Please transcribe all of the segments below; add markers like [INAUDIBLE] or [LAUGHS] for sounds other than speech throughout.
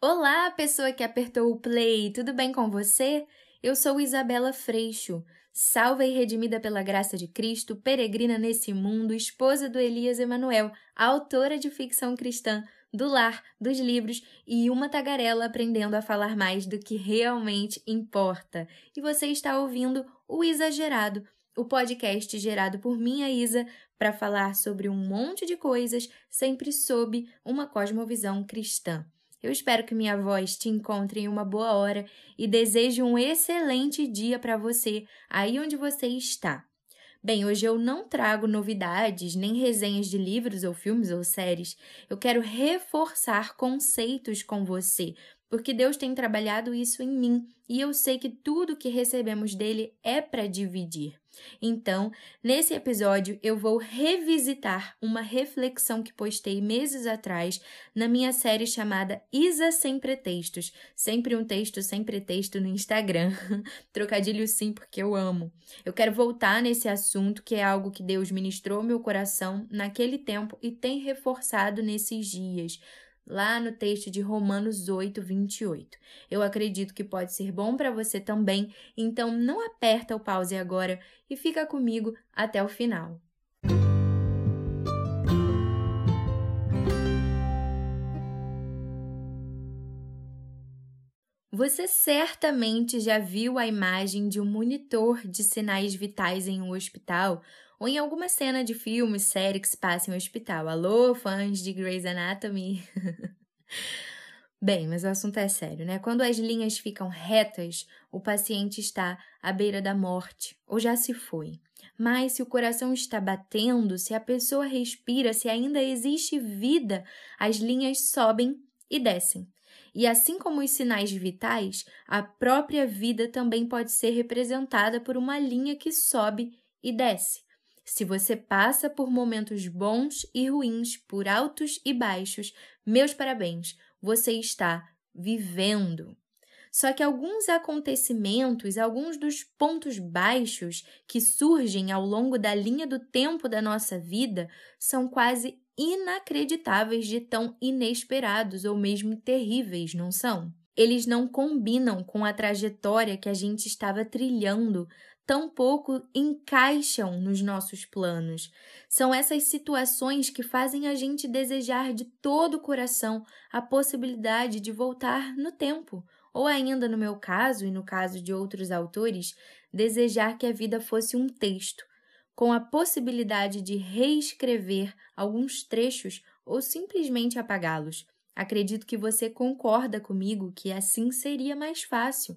Olá, pessoa que apertou o play, tudo bem com você? Eu sou Isabela Freixo, salva e redimida pela graça de Cristo, peregrina nesse mundo, esposa do Elias Emanuel, autora de ficção cristã, do lar, dos livros e uma tagarela aprendendo a falar mais do que realmente importa. E você está ouvindo o Exagerado, o podcast gerado por minha Isa para falar sobre um monte de coisas, sempre sob uma cosmovisão cristã. Eu espero que minha voz te encontre em uma boa hora e desejo um excelente dia para você aí onde você está. Bem, hoje eu não trago novidades nem resenhas de livros ou filmes ou séries. Eu quero reforçar conceitos com você, porque Deus tem trabalhado isso em mim e eu sei que tudo que recebemos dele é para dividir. Então, nesse episódio, eu vou revisitar uma reflexão que postei meses atrás na minha série chamada Isa Sem Pretextos. Sempre um texto sem pretexto no Instagram. [LAUGHS] Trocadilho sim, porque eu amo. Eu quero voltar nesse assunto, que é algo que Deus ministrou meu coração naquele tempo e tem reforçado nesses dias lá no texto de Romanos 8, 28. Eu acredito que pode ser bom para você também, então não aperta o pause agora e fica comigo até o final. Você certamente já viu a imagem de um monitor de sinais vitais em um hospital ou em alguma cena de filme, série que se passa em um hospital. Alô, fãs de Grey's Anatomy? [LAUGHS] Bem, mas o assunto é sério, né? Quando as linhas ficam retas, o paciente está à beira da morte ou já se foi. Mas se o coração está batendo, se a pessoa respira, se ainda existe vida, as linhas sobem e descem. E assim como os sinais vitais, a própria vida também pode ser representada por uma linha que sobe e desce. Se você passa por momentos bons e ruins, por altos e baixos, meus parabéns, você está vivendo. Só que alguns acontecimentos, alguns dos pontos baixos que surgem ao longo da linha do tempo da nossa vida são quase inacreditáveis de tão inesperados ou mesmo terríveis, não são? Eles não combinam com a trajetória que a gente estava trilhando tampouco encaixam nos nossos planos. São essas situações que fazem a gente desejar de todo o coração a possibilidade de voltar no tempo, ou ainda no meu caso e no caso de outros autores, desejar que a vida fosse um texto, com a possibilidade de reescrever alguns trechos ou simplesmente apagá-los. Acredito que você concorda comigo que assim seria mais fácil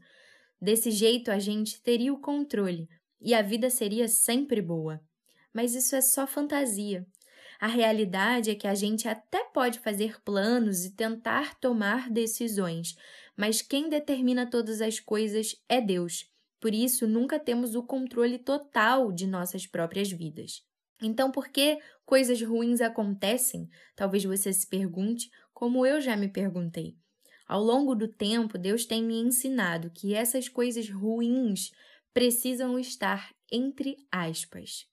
Desse jeito, a gente teria o controle e a vida seria sempre boa. Mas isso é só fantasia. A realidade é que a gente até pode fazer planos e tentar tomar decisões, mas quem determina todas as coisas é Deus. Por isso, nunca temos o controle total de nossas próprias vidas. Então, por que coisas ruins acontecem? Talvez você se pergunte, como eu já me perguntei. Ao longo do tempo, Deus tem me ensinado que essas coisas ruins precisam estar entre aspas.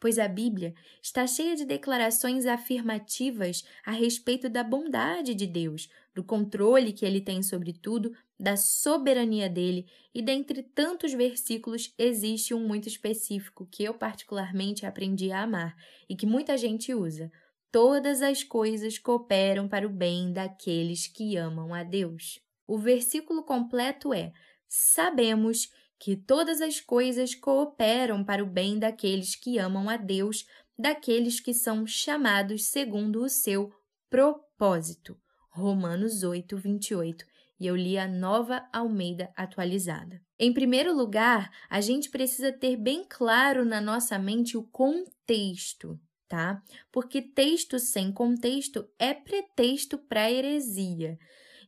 Pois a Bíblia está cheia de declarações afirmativas a respeito da bondade de Deus, do controle que ele tem sobre tudo, da soberania dele, e dentre tantos versículos existe um muito específico que eu particularmente aprendi a amar e que muita gente usa todas as coisas cooperam para o bem daqueles que amam a Deus. O versículo completo é: Sabemos que todas as coisas cooperam para o bem daqueles que amam a Deus, daqueles que são chamados segundo o seu propósito. Romanos 8, 28. E eu li a nova Almeida atualizada. Em primeiro lugar, a gente precisa ter bem claro na nossa mente o contexto tá? Porque texto sem contexto é pretexto para heresia.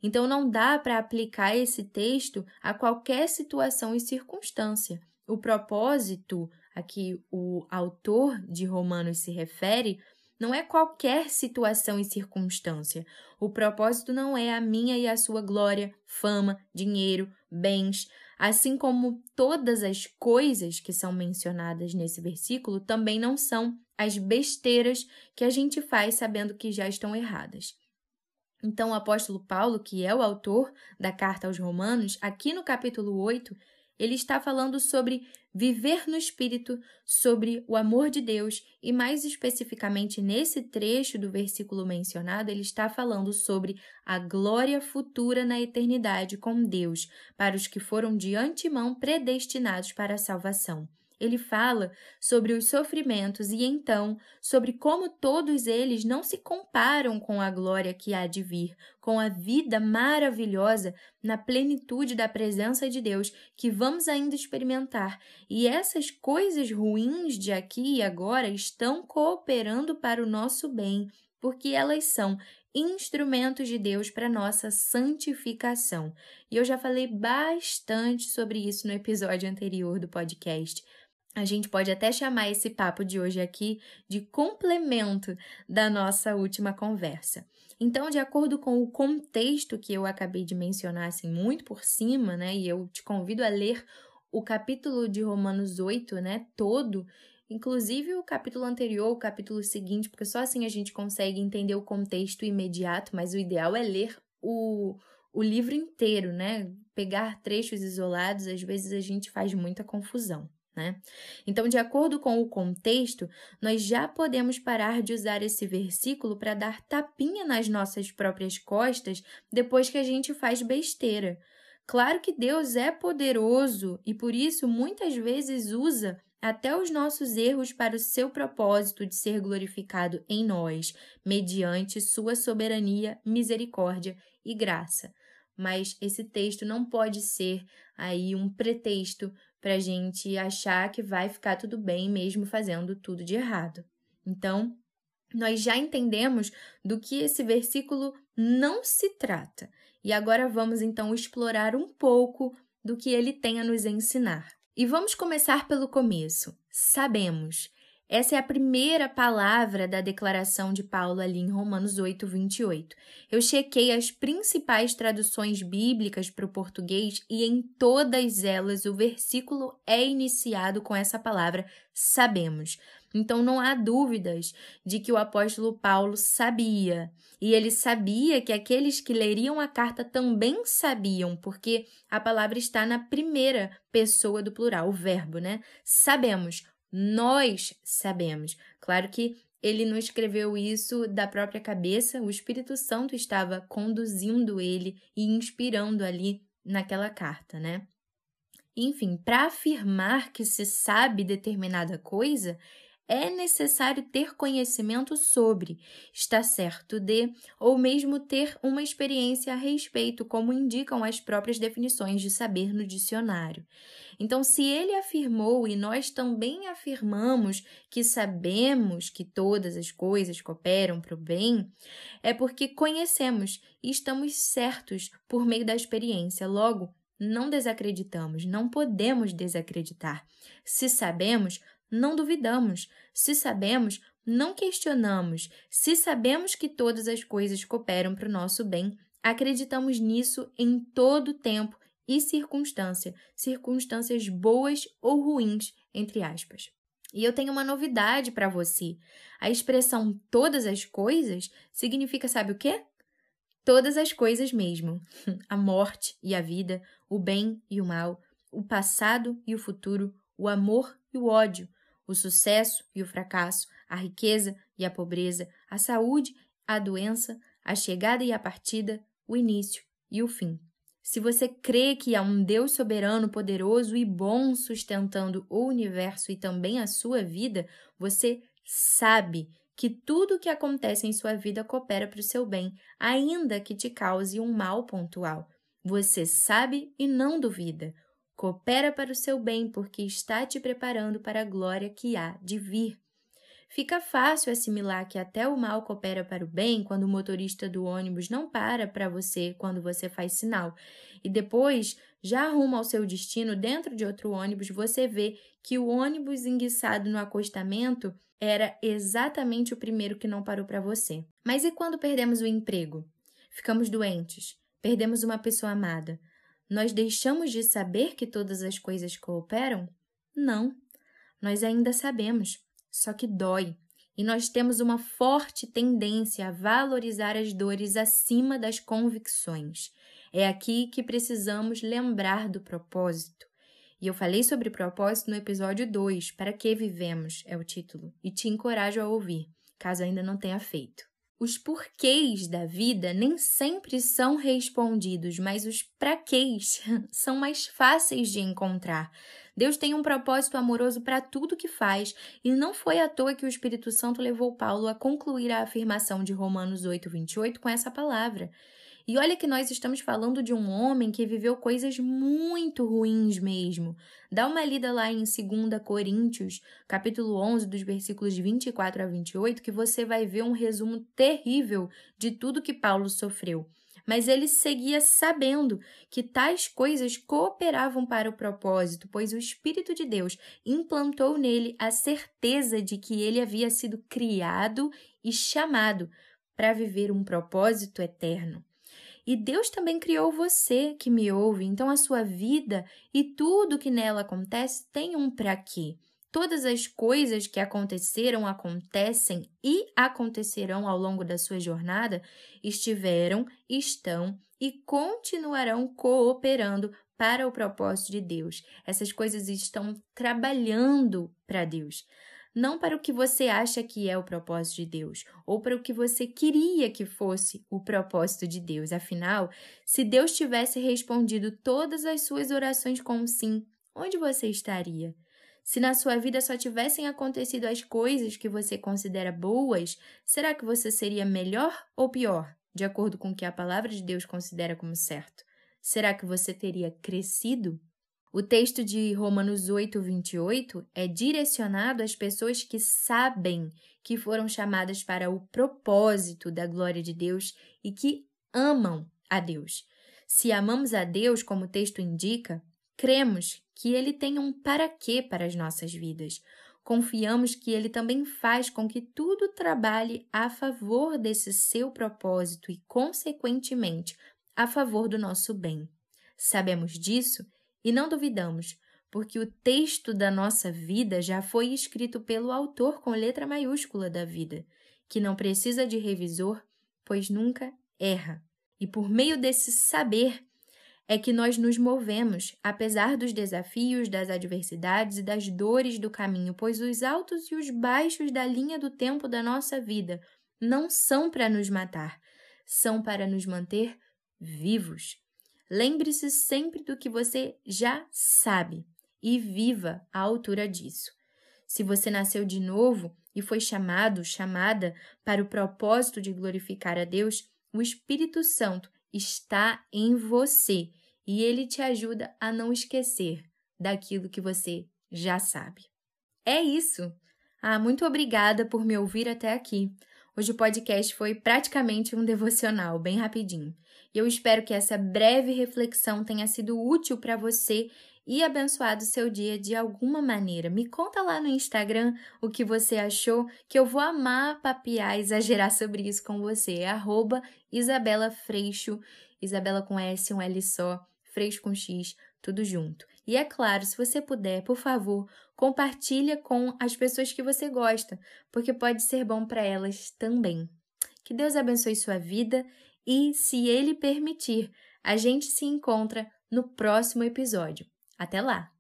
Então não dá para aplicar esse texto a qualquer situação e circunstância. O propósito a que o autor de Romanos se refere não é qualquer situação e circunstância. O propósito não é a minha e a sua glória, fama, dinheiro, bens, assim como todas as coisas que são mencionadas nesse versículo também não são as besteiras que a gente faz sabendo que já estão erradas. Então, o apóstolo Paulo, que é o autor da carta aos Romanos, aqui no capítulo 8, ele está falando sobre viver no Espírito, sobre o amor de Deus e, mais especificamente nesse trecho do versículo mencionado, ele está falando sobre a glória futura na eternidade com Deus, para os que foram de antemão predestinados para a salvação ele fala sobre os sofrimentos e então sobre como todos eles não se comparam com a glória que há de vir, com a vida maravilhosa na plenitude da presença de Deus que vamos ainda experimentar. E essas coisas ruins de aqui e agora estão cooperando para o nosso bem, porque elas são instrumentos de Deus para nossa santificação. E eu já falei bastante sobre isso no episódio anterior do podcast. A gente pode até chamar esse papo de hoje aqui de complemento da nossa última conversa. Então, de acordo com o contexto que eu acabei de mencionar assim muito por cima, né, e eu te convido a ler o capítulo de Romanos 8, né, todo, inclusive o capítulo anterior, o capítulo seguinte, porque só assim a gente consegue entender o contexto imediato, mas o ideal é ler o, o livro inteiro, né? Pegar trechos isolados, às vezes a gente faz muita confusão. Né? Então, de acordo com o contexto, nós já podemos parar de usar esse versículo para dar tapinha nas nossas próprias costas depois que a gente faz besteira. Claro que Deus é poderoso e por isso muitas vezes usa até os nossos erros para o seu propósito de ser glorificado em nós, mediante sua soberania, misericórdia e graça. Mas esse texto não pode ser aí um pretexto para a gente achar que vai ficar tudo bem mesmo fazendo tudo de errado. Então, nós já entendemos do que esse versículo não se trata. E agora vamos então explorar um pouco do que ele tem a nos ensinar. E vamos começar pelo começo. Sabemos. Essa é a primeira palavra da declaração de Paulo ali em Romanos 8, 28. Eu chequei as principais traduções bíblicas para o português e em todas elas o versículo é iniciado com essa palavra sabemos. Então não há dúvidas de que o apóstolo Paulo sabia. E ele sabia que aqueles que leriam a carta também sabiam, porque a palavra está na primeira pessoa do plural, o verbo, né? Sabemos nós sabemos. Claro que ele não escreveu isso da própria cabeça, o Espírito Santo estava conduzindo ele e inspirando ali naquela carta, né? Enfim, para afirmar que se sabe determinada coisa, é necessário ter conhecimento sobre, estar certo de, ou mesmo ter uma experiência a respeito, como indicam as próprias definições de saber no dicionário. Então, se ele afirmou e nós também afirmamos que sabemos que todas as coisas cooperam para o bem, é porque conhecemos e estamos certos por meio da experiência. Logo, não desacreditamos, não podemos desacreditar. Se sabemos, não duvidamos. Se sabemos, não questionamos. Se sabemos que todas as coisas cooperam para o nosso bem, acreditamos nisso em todo tempo e circunstância, circunstâncias boas ou ruins, entre aspas. E eu tenho uma novidade para você. A expressão todas as coisas significa, sabe o quê? Todas as coisas mesmo. [LAUGHS] A morte e a vida, o bem e o mal, o passado e o futuro, o amor e o ódio, o sucesso e o fracasso, a riqueza e a pobreza, a saúde, a doença, a chegada e a partida, o início e o fim. Se você crê que há um Deus soberano, poderoso e bom sustentando o universo e também a sua vida, você sabe que tudo o que acontece em sua vida coopera para o seu bem, ainda que te cause um mal pontual. Você sabe e não duvida coopera para o seu bem, porque está te preparando para a glória que há de vir. Fica fácil assimilar que até o mal coopera para o bem quando o motorista do ônibus não para para você quando você faz sinal. E depois, já rumo ao seu destino, dentro de outro ônibus, você vê que o ônibus enguiçado no acostamento era exatamente o primeiro que não parou para você. Mas e quando perdemos o emprego? Ficamos doentes, perdemos uma pessoa amada, nós deixamos de saber que todas as coisas cooperam? Não. Nós ainda sabemos, só que dói. e nós temos uma forte tendência a valorizar as dores acima das convicções. É aqui que precisamos lembrar do propósito. E eu falei sobre propósito no episódio 2, Para que vivemos é o título, e te encorajo a ouvir, caso ainda não tenha feito. Os porquês da vida nem sempre são respondidos, mas os praquês [LAUGHS] são mais fáceis de encontrar. Deus tem um propósito amoroso para tudo que faz, e não foi à toa que o Espírito Santo levou Paulo a concluir a afirmação de Romanos 8:28 com essa palavra. E olha que nós estamos falando de um homem que viveu coisas muito ruins mesmo. Dá uma lida lá em 2 Coríntios, capítulo 11, dos versículos 24 a 28, que você vai ver um resumo terrível de tudo que Paulo sofreu. Mas ele seguia sabendo que tais coisas cooperavam para o propósito, pois o Espírito de Deus implantou nele a certeza de que ele havia sido criado e chamado para viver um propósito eterno. E Deus também criou você que me ouve, então a sua vida e tudo que nela acontece tem um para quê. Todas as coisas que aconteceram, acontecem e acontecerão ao longo da sua jornada estiveram, estão e continuarão cooperando para o propósito de Deus. Essas coisas estão trabalhando para Deus não para o que você acha que é o propósito de Deus, ou para o que você queria que fosse o propósito de Deus. Afinal, se Deus tivesse respondido todas as suas orações com um sim, onde você estaria? Se na sua vida só tivessem acontecido as coisas que você considera boas, será que você seria melhor ou pior, de acordo com o que a palavra de Deus considera como certo? Será que você teria crescido? O texto de Romanos 8, 28 é direcionado às pessoas que sabem que foram chamadas para o propósito da glória de Deus e que amam a Deus. Se amamos a Deus, como o texto indica, cremos que Ele tem um para quê para as nossas vidas. Confiamos que Ele também faz com que tudo trabalhe a favor desse seu propósito e, consequentemente, a favor do nosso bem. Sabemos disso e não duvidamos, porque o texto da nossa vida já foi escrito pelo autor com letra maiúscula da vida, que não precisa de revisor, pois nunca erra. E por meio desse saber é que nós nos movemos, apesar dos desafios, das adversidades e das dores do caminho, pois os altos e os baixos da linha do tempo da nossa vida não são para nos matar, são para nos manter vivos. Lembre-se sempre do que você já sabe e viva à altura disso. Se você nasceu de novo e foi chamado, chamada para o propósito de glorificar a Deus, o Espírito Santo está em você e ele te ajuda a não esquecer daquilo que você já sabe. É isso! Ah, muito obrigada por me ouvir até aqui. Hoje o podcast foi praticamente um devocional, bem rapidinho. E eu espero que essa breve reflexão tenha sido útil para você e abençoado seu dia de alguma maneira. Me conta lá no Instagram o que você achou, que eu vou amar papiar exagerar sobre isso com você. É arroba Isabela Freixo, Isabela com S, um L só, Freixo com X, tudo junto. E é claro, se você puder, por favor, compartilha com as pessoas que você gosta, porque pode ser bom para elas também. Que Deus abençoe sua vida e, se Ele permitir, a gente se encontra no próximo episódio. Até lá!